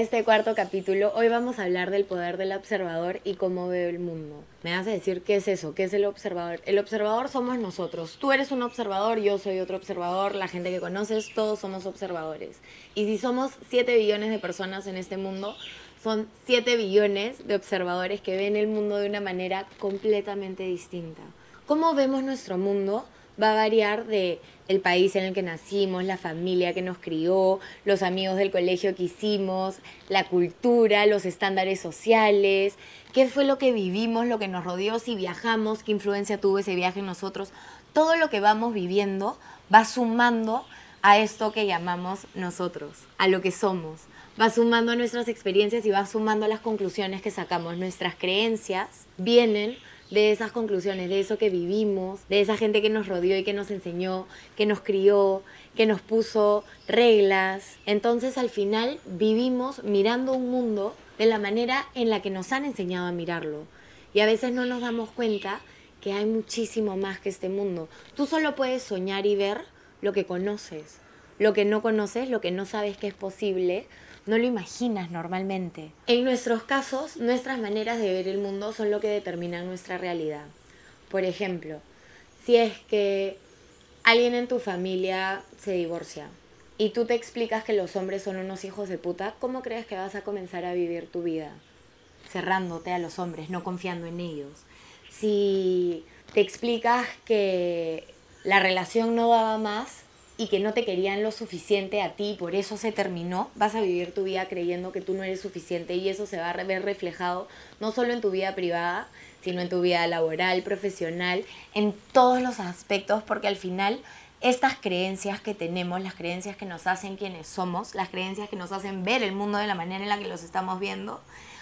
este cuarto capítulo. Hoy vamos a hablar del poder del observador y cómo veo el mundo. Me vas a decir qué es eso, qué es el observador. El observador somos nosotros. Tú eres un observador, yo soy otro observador, la gente que conoces, todos somos observadores. Y si somos 7 billones de personas en este mundo, son 7 billones de observadores que ven el mundo de una manera completamente distinta. ¿Cómo vemos nuestro mundo? Va a variar de el país en el que nacimos, la familia que nos crió, los amigos del colegio que hicimos, la cultura, los estándares sociales, qué fue lo que vivimos, lo que nos rodeó, si viajamos, qué influencia tuvo ese viaje en nosotros. Todo lo que vamos viviendo va sumando a esto que llamamos nosotros, a lo que somos. Va sumando a nuestras experiencias y va sumando a las conclusiones que sacamos. Nuestras creencias vienen de esas conclusiones, de eso que vivimos, de esa gente que nos rodeó y que nos enseñó, que nos crió, que nos puso reglas. Entonces al final vivimos mirando un mundo de la manera en la que nos han enseñado a mirarlo. Y a veces no nos damos cuenta que hay muchísimo más que este mundo. Tú solo puedes soñar y ver lo que conoces. Lo que no conoces, lo que no sabes que es posible, no lo imaginas normalmente. En nuestros casos, nuestras maneras de ver el mundo son lo que determinan nuestra realidad. Por ejemplo, si es que alguien en tu familia se divorcia y tú te explicas que los hombres son unos hijos de puta, ¿cómo crees que vas a comenzar a vivir tu vida? Cerrándote a los hombres, no confiando en ellos. Si te explicas que la relación no daba más, y que no te querían lo suficiente a ti, por eso se terminó, vas a vivir tu vida creyendo que tú no eres suficiente y eso se va a ver reflejado no solo en tu vida privada, sino en tu vida laboral, profesional, en todos los aspectos, porque al final estas creencias que tenemos, las creencias que nos hacen quienes somos, las creencias que nos hacen ver el mundo de la manera en la que los estamos viendo,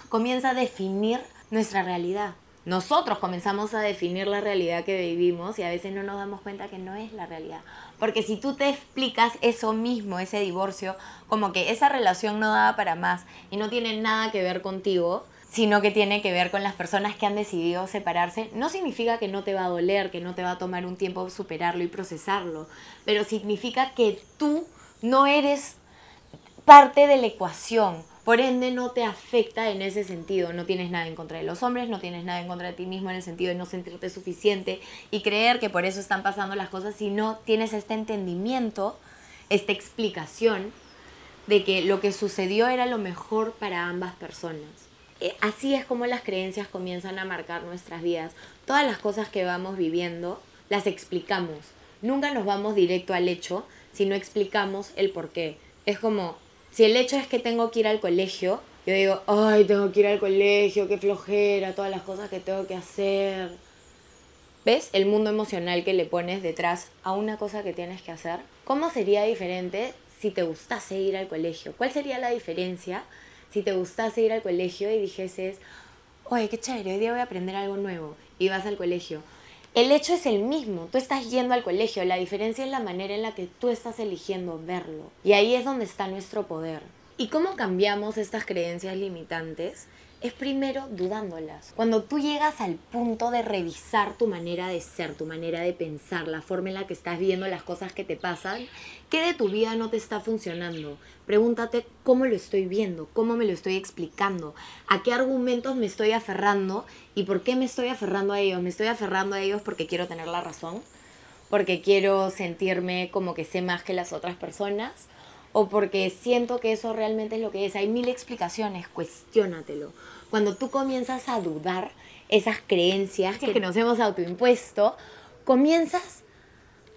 comienza a definir nuestra realidad nosotros comenzamos a definir la realidad que vivimos y a veces no nos damos cuenta que no es la realidad. Porque si tú te explicas eso mismo, ese divorcio, como que esa relación no daba para más y no tiene nada que ver contigo, sino que tiene que ver con las personas que han decidido separarse, no significa que no te va a doler, que no te va a tomar un tiempo superarlo y procesarlo, pero significa que tú no eres parte de la ecuación por ende, no te afecta en ese sentido. No tienes nada en contra de los hombres, no tienes nada en contra de ti mismo en el sentido de no sentirte suficiente y creer que por eso están pasando las cosas, sino tienes este entendimiento, esta explicación de que lo que sucedió era lo mejor para ambas personas. Eh, así es como las creencias comienzan a marcar nuestras vidas. Todas las cosas que vamos viviendo las explicamos. Nunca nos vamos directo al hecho si no explicamos el por qué. Es como, si el hecho es que tengo que ir al colegio, yo digo, ay, tengo que ir al colegio, qué flojera, todas las cosas que tengo que hacer. ¿Ves el mundo emocional que le pones detrás a una cosa que tienes que hacer? ¿Cómo sería diferente si te gustase ir al colegio? ¿Cuál sería la diferencia si te gustase ir al colegio y dijeses, oye, qué chévere, hoy día voy a aprender algo nuevo y vas al colegio? El hecho es el mismo, tú estás yendo al colegio, la diferencia es la manera en la que tú estás eligiendo verlo. Y ahí es donde está nuestro poder. ¿Y cómo cambiamos estas creencias limitantes? Es primero dudándolas. Cuando tú llegas al punto de revisar tu manera de ser, tu manera de pensar, la forma en la que estás viendo las cosas que te pasan, ¿qué de tu vida no te está funcionando? Pregúntate cómo lo estoy viendo, cómo me lo estoy explicando, a qué argumentos me estoy aferrando y por qué me estoy aferrando a ellos. ¿Me estoy aferrando a ellos porque quiero tener la razón? ¿Porque quiero sentirme como que sé más que las otras personas? O porque siento que eso realmente es lo que es. Hay mil explicaciones, cuestiónatelo. Cuando tú comienzas a dudar esas creencias que, nos hemos autoimpuesto, comienzas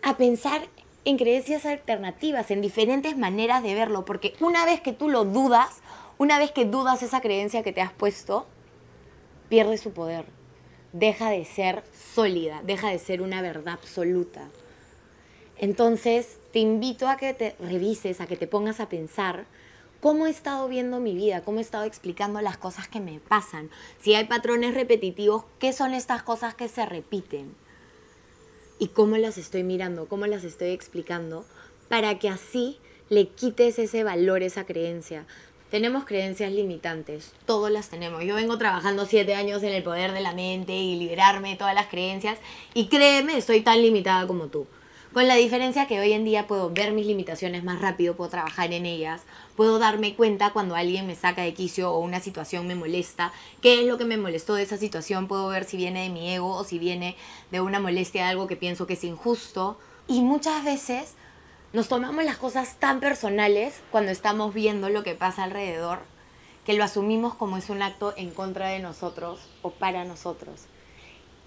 a pensar en creencias alternativas, en diferentes maneras de verlo, porque una vez que tú lo dudas, una vez que dudas esa creencia que te has puesto, pierde su poder, deja de ser sólida, deja de ser una verdad absoluta. Entonces, te invito a que te revises, a que te pongas a pensar cómo he estado viendo mi vida, cómo he estado explicando las cosas que me pasan. Si hay patrones repetitivos, ¿qué son estas cosas que se repiten? Y cómo las estoy mirando, cómo las estoy explicando, para que así le quites ese valor, esa creencia. Tenemos creencias limitantes, todos las tenemos. Yo vengo trabajando siete años en el poder de la mente y liberarme de todas las creencias y créeme, estoy tan limitada como tú Con la diferencia que hoy en día puedo ver mis limitaciones más rápido, puedo trabajar en ellas, puedo darme cuenta cuando alguien me saca de quicio o una situación me molesta, qué es lo que me molestó de esa situación, puedo ver si viene de mi ego o si viene de una molestia de algo que pienso que es injusto. Y muchas veces nos tomamos las cosas tan personales cuando estamos viendo lo que pasa alrededor que lo asumimos como es un acto en contra de nosotros o para nosotros.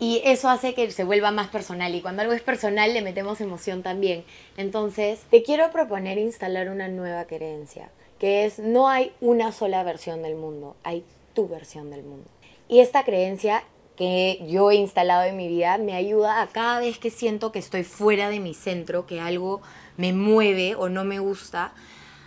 Y eso hace que se vuelva más personal. Y cuando algo es personal, le metemos emoción también. Entonces, te quiero proponer instalar una nueva creencia, que es no hay una sola versión del mundo, hay tu versión del mundo. Y esta creencia que yo he instalado en mi vida me ayuda a cada vez que siento que estoy fuera de mi centro, que algo me mueve o no me gusta,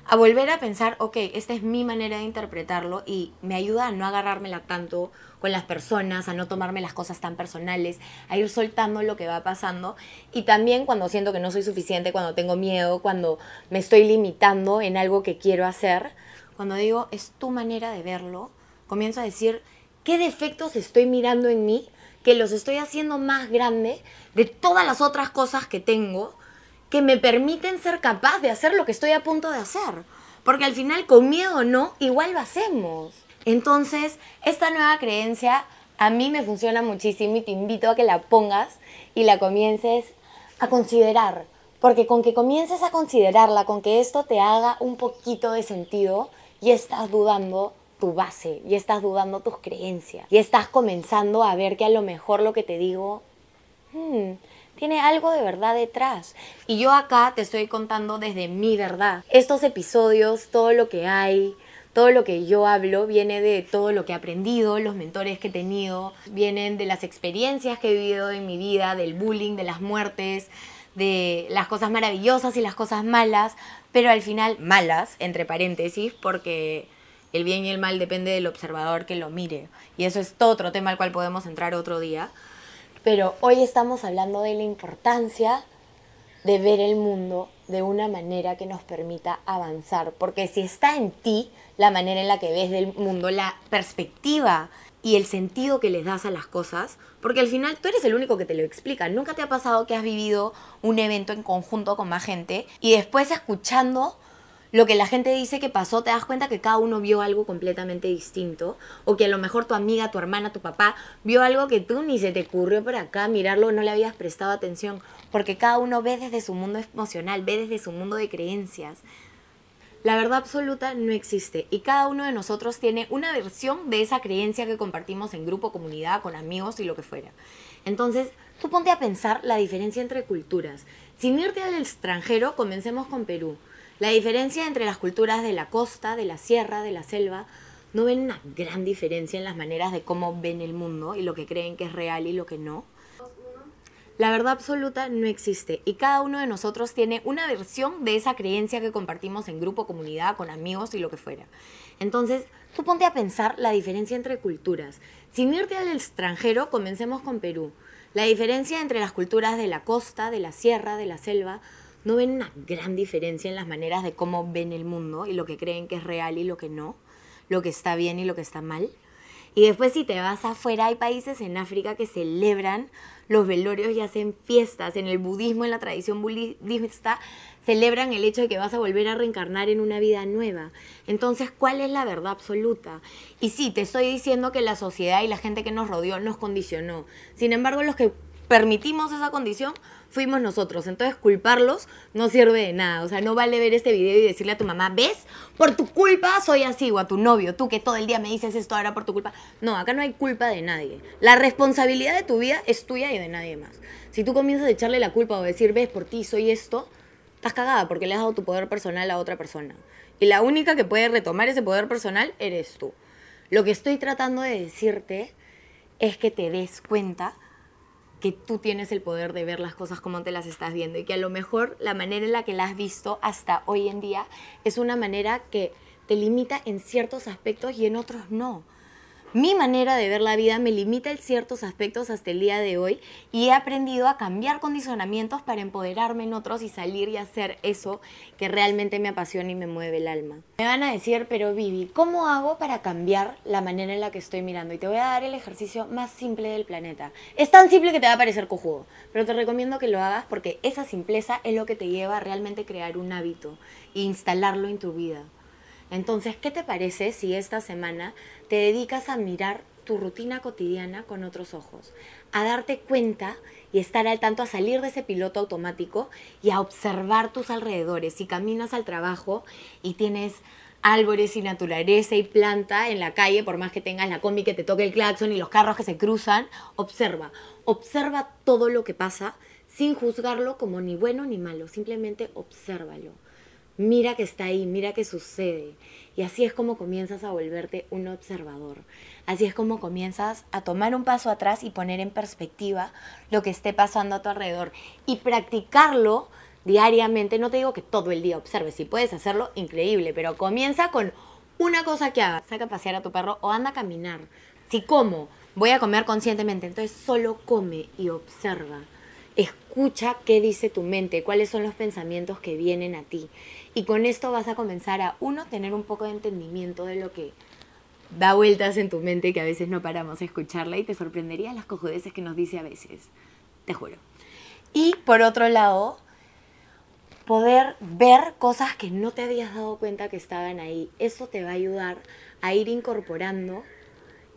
a volver a pensar, ok, esta es mi manera de interpretarlo y me ayuda a no agarrármela tanto con las personas, a no tomarme las cosas tan personales, a ir soltando lo que va pasando y también cuando siento que no soy suficiente, cuando tengo miedo, cuando me estoy limitando en algo que quiero hacer, cuando digo, es tu manera de verlo, comienzo a decir, ¿qué defectos estoy mirando en mí? que los estoy haciendo más grande de todas las otras cosas que tengo que me permiten ser capaz de hacer lo que estoy a punto de hacer. Porque al final, con miedo o no, igual lo hacemos. Entonces, esta nueva creencia a mí me funciona muchísimo y te invito a que la pongas y la comiences a considerar. Porque con que comiences a considerarla, con que esto te haga un poquito de sentido, y estás dudando tu base, y estás dudando tus creencias, y estás comenzando a ver que a lo mejor lo que te digo, hmm, tiene algo de verdad detrás. Y yo acá te estoy contando desde mi verdad. Estos episodios, todo lo que hay, todo lo que yo hablo viene de todo lo que he aprendido, los mentores que he tenido, vienen de las experiencias que he vivido en mi vida, del bullying, de las muertes, de las cosas maravillosas y las cosas malas, pero al final malas, entre paréntesis, porque el bien y el mal depende del observador que lo mire. Y eso es todo otro tema al cual podemos entrar otro día. Pero hoy estamos hablando de la importancia de ver el mundo de una manera que nos permita avanzar, porque si está en ti la manera en la que ves del mundo, la perspectiva y el sentido que les das a las cosas, porque al final tú eres el único que te lo explica. Nunca te ha pasado que has vivido un evento en conjunto con más gente y después escuchando lo que la gente dice que pasó, te das cuenta que cada uno vio algo completamente distinto. O que a lo mejor tu amiga, tu hermana, tu papá vio algo que tú ni se te ocurrió por acá mirarlo, no le habías prestado atención. Porque cada uno ve desde su mundo emocional, ve desde su mundo de creencias. La verdad absoluta no existe y cada uno de nosotros tiene una versión de esa creencia que compartimos en grupo, comunidad, con amigos y lo que fuera. Entonces, tú ponte a pensar la diferencia entre culturas. Sin irte al extranjero, comencemos con Perú. La diferencia entre las culturas de la costa, de la sierra, de la selva, no ven una gran diferencia en las maneras de cómo ven el mundo y lo que creen que es real y lo que no. La verdad absoluta no existe y cada uno de nosotros tiene una versión de esa creencia que compartimos en grupo, comunidad, con amigos y lo que fuera. Entonces, tú ponte a pensar la diferencia entre culturas. Sin irte al extranjero, comencemos con Perú. La diferencia entre las culturas de la costa, de la sierra, de la selva, no ven una gran diferencia en las maneras de cómo ven el mundo y lo que creen que es real y lo que no, lo que está bien y lo que está mal. Y después si te vas afuera, hay países en África que celebran los velorios y hacen fiestas. En el budismo, en la tradición budista, celebran el hecho de que vas a volver a reencarnar en una vida nueva. Entonces, ¿cuál es la verdad absoluta? Y sí, te estoy diciendo que la sociedad y la gente que nos rodeó nos condicionó. Sin embargo, los que permitimos esa condición fuimos nosotros. Entonces culparlos no sirve de nada. O sea, no vale ver este video y decirle a tu mamá, ¿ves? Por tu culpa soy así. O a tu novio, tú que todo el día me dices esto ahora por tu culpa. No, acá no hay culpa de nadie. La responsabilidad de tu vida es tuya y de nadie más. Si tú comienzas a echarle la culpa o decir, ves, por ti soy esto, estás cagada porque le has dado tu poder personal a otra persona. Y la única que puede retomar ese poder personal eres tú. Lo que estoy tratando de decirte es que te des cuenta que tú tienes el poder de ver las cosas como te las estás viendo y que a lo mejor la manera en la que las has visto hasta hoy en día es una manera que te limita en ciertos aspectos y en otros no. Mi manera de ver la vida me limita en ciertos aspectos hasta el día de hoy y he aprendido a cambiar condicionamientos para empoderarme en otros y salir y hacer eso que realmente me apasiona y me mueve el alma. Me van a decir, pero Vivi, ¿cómo hago para cambiar la manera en la que estoy mirando? Y te voy a dar el ejercicio más simple del planeta. Es tan simple que te va a parecer cojudo, pero te recomiendo que lo hagas porque esa simpleza es lo que te lleva a realmente crear un hábito e instalarlo en tu vida. Entonces, ¿qué te parece si esta semana te dedicas a mirar tu rutina cotidiana con otros ojos, a darte cuenta y estar al tanto, a salir de ese piloto automático y a observar tus alrededores? Si caminas al trabajo y tienes árboles y naturaleza y planta en la calle, por más que tengas la combi que te toque el claxon y los carros que se cruzan, observa, observa todo lo que pasa sin juzgarlo como ni bueno ni malo, simplemente obsérvalo mira que está ahí, mira que sucede. Y así es como comienzas a volverte un observador. Así es como comienzas a tomar un paso atrás y poner en perspectiva lo que esté pasando a tu alrededor. Y practicarlo diariamente. No te digo que todo el día observes, si puedes hacerlo, increíble, pero comienza con una cosa que hagas. Saca a pasear a tu perro o anda a caminar. Si como, voy a comer conscientemente, entonces solo come y observa. Escucha qué dice tu mente, cuáles son los pensamientos que vienen a ti. Y con esto vas a comenzar a, uno, tener un poco de entendimiento de lo que da vueltas en tu mente, que a veces no paramos a escucharla y te sorprendería las cojudeces que nos dice a veces, te juro. Y por otro lado, poder ver cosas que no te habías dado cuenta que estaban ahí. Eso te va a ayudar a ir incorporando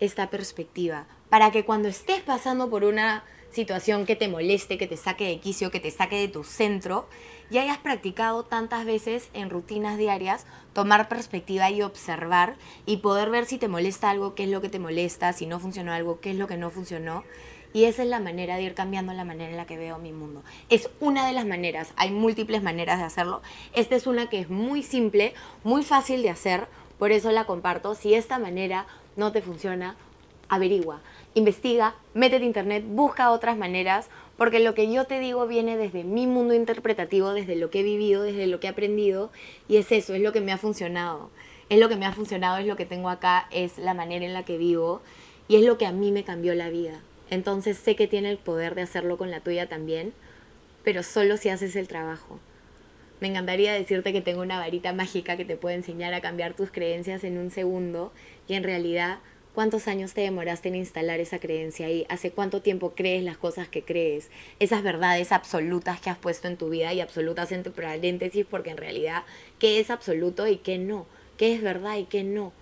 esta perspectiva para que cuando estés pasando por una situación que te moleste, que te saque de quicio, que te saque de tu centro, ya hayas practicado tantas veces en rutinas diarias tomar perspectiva y observar y poder ver si te molesta algo, qué es lo que te molesta, si no funcionó algo, qué es lo que no funcionó. Y esa es la manera de ir cambiando la manera en la que veo mi mundo. Es una de las maneras, hay múltiples maneras de hacerlo. Esta es una que es muy simple, muy fácil de hacer, por eso la comparto. Si esta manera no te funciona, averigua investiga, métete a internet, busca otras maneras, porque lo que yo te digo viene desde mi mundo interpretativo, desde lo que he vivido, desde lo que he aprendido, y es eso, es lo que me ha funcionado. Es lo que me ha funcionado, es lo que tengo acá, es la manera en la que vivo, y es lo que a mí me cambió la vida. Entonces sé que tiene el poder de hacerlo con la tuya también, pero solo si haces el trabajo. Me encantaría decirte que tengo una varita mágica que te puede enseñar a cambiar tus creencias en un segundo, y en realidad ¿Cuántos años te demoraste en instalar esa creencia ahí? ¿Hace cuánto tiempo crees las cosas que crees? Esas verdades absolutas que has puesto en tu vida y absolutas entre paréntesis porque en realidad, ¿qué es absoluto y qué no? ¿Qué es verdad y qué no?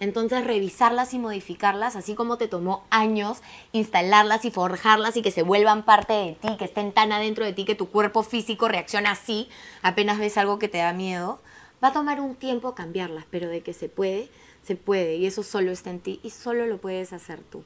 Entonces revisarlas y modificarlas, así como te tomó años instalarlas y forjarlas y que se vuelvan parte de ti, que estén tan adentro de ti que tu cuerpo físico reacciona así apenas ves algo que te da miedo, va a tomar un tiempo cambiarlas, pero de que se puede, se puede y eso solo está en ti y solo lo puedes hacer tú.